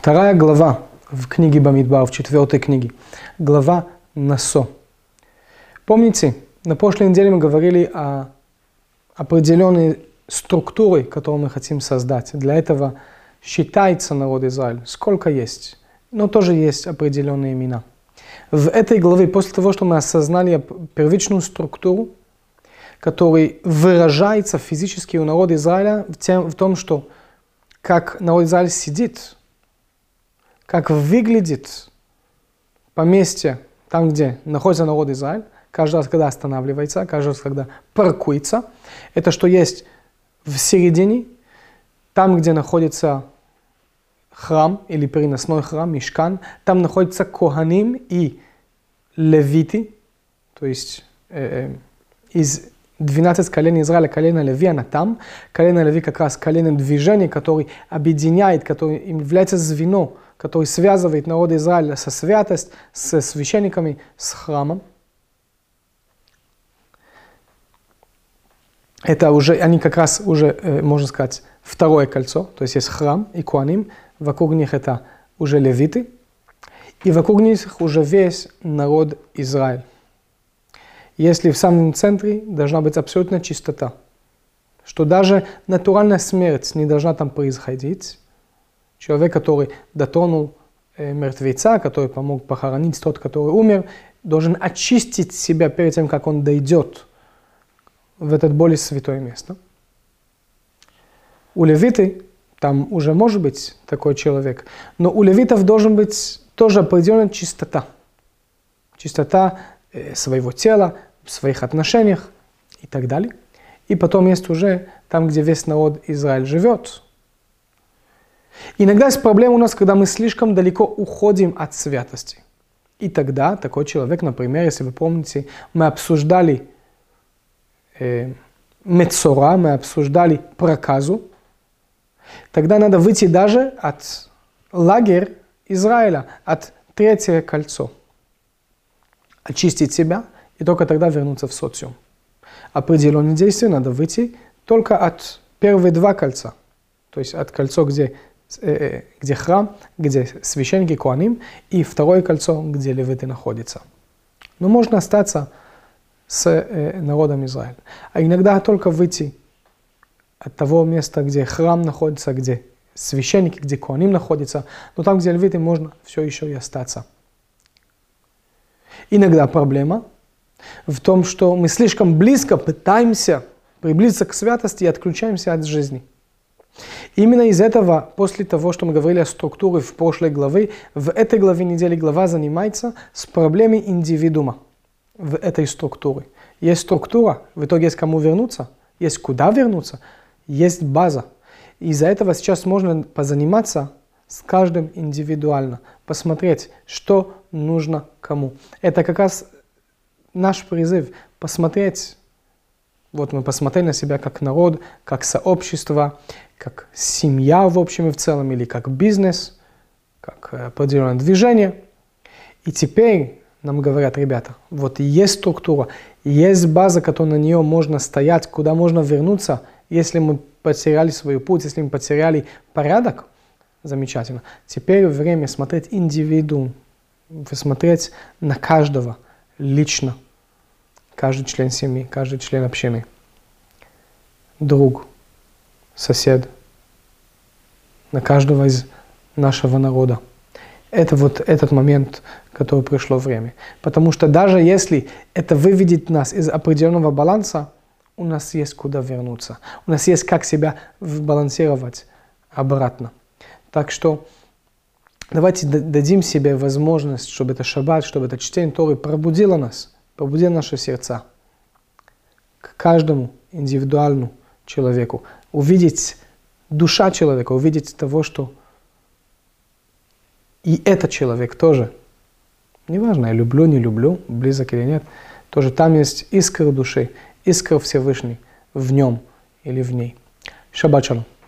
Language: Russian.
Вторая глава в книге Бамидбар, в четвертой книге. Глава Насо. Помните, на прошлой неделе мы говорили о определенной структуре, которую мы хотим создать. Для этого считается народ Израиль. Сколько есть? Но тоже есть определенные имена. В этой главе, после того, что мы осознали первичную структуру, которая выражается физически у народа Израиля в, тем, в том, что как народ Израиля сидит, как выглядит поместье там, где находится народ Израиль, каждый раз, когда останавливается, каждый раз, когда паркуется, это что есть в середине, там, где находится храм или переносной храм, мешкан, там находятся Коганим и Левиты, то есть э, э, из 12 коленей Израиля, колено Леви, она там. Колено Леви как раз колено движения, который объединяет, который является звено, который связывает народ Израиля со святость, с священниками, с храмом. Это уже, они как раз уже, э, можно сказать, второе кольцо, то есть есть храм и куаним, вокруг них это уже левиты, и вокруг них уже весь народ Израиль если в самом центре должна быть абсолютная чистота, что даже натуральная смерть не должна там происходить. Человек, который дотронул э, мертвеца, который помог похоронить тот, который умер, должен очистить себя перед тем, как он дойдет в это более святое место. У левиты там уже может быть такой человек, но у левитов должен быть тоже определенная чистота. Чистота э, своего тела, в своих отношениях и так далее. И потом есть уже там, где весь народ Израиль живет. Иногда есть проблема у нас, когда мы слишком далеко уходим от святости. И тогда такой человек, например, если вы помните, мы обсуждали э, Мецора, мы обсуждали проказу, тогда надо выйти даже от лагеря Израиля, от третьего кольцо. Очистить себя – и только тогда вернуться в социум. Определенные действия надо выйти только от первых два кольца, то есть от кольца, где, где храм, где священники Куаним, и второе кольцо, где левиты находятся. Но можно остаться с э, народом Израиля. А иногда только выйти от того места, где храм находится, где священники, где Куаним находится, но там, где левиты, можно все еще и остаться. Иногда проблема – в том, что мы слишком близко пытаемся приблизиться к святости и отключаемся от жизни. Именно из этого, после того, что мы говорили о структуре в прошлой главе, в этой главе недели глава занимается с проблемой индивидуума в этой структуре. Есть структура, в итоге есть кому вернуться, есть куда вернуться, есть база. Из-за этого сейчас можно позаниматься с каждым индивидуально, посмотреть, что нужно кому. Это как раз наш призыв посмотреть, вот мы посмотрели на себя как народ, как сообщество, как семья в общем и в целом, или как бизнес, как определенное движение. И теперь нам говорят, ребята, вот есть структура, есть база, которая на нее можно стоять, куда можно вернуться, если мы потеряли свой путь, если мы потеряли порядок, замечательно. Теперь время смотреть индивидуум, смотреть на каждого – лично. Каждый член семьи, каждый член общины. Друг, сосед. На каждого из нашего народа. Это вот этот момент, который пришло время. Потому что даже если это выведет нас из определенного баланса, у нас есть куда вернуться. У нас есть как себя балансировать обратно. Так что Давайте дадим себе возможность, чтобы это шаббат, чтобы это чтение Торы пробудило нас, пробудило наши сердца. К каждому индивидуальному человеку. Увидеть душа человека, увидеть того, что и этот человек тоже. Неважно, я люблю, не люблю, близок или нет. Тоже там есть искра души, искра Всевышней в нем или в ней. Шаббат.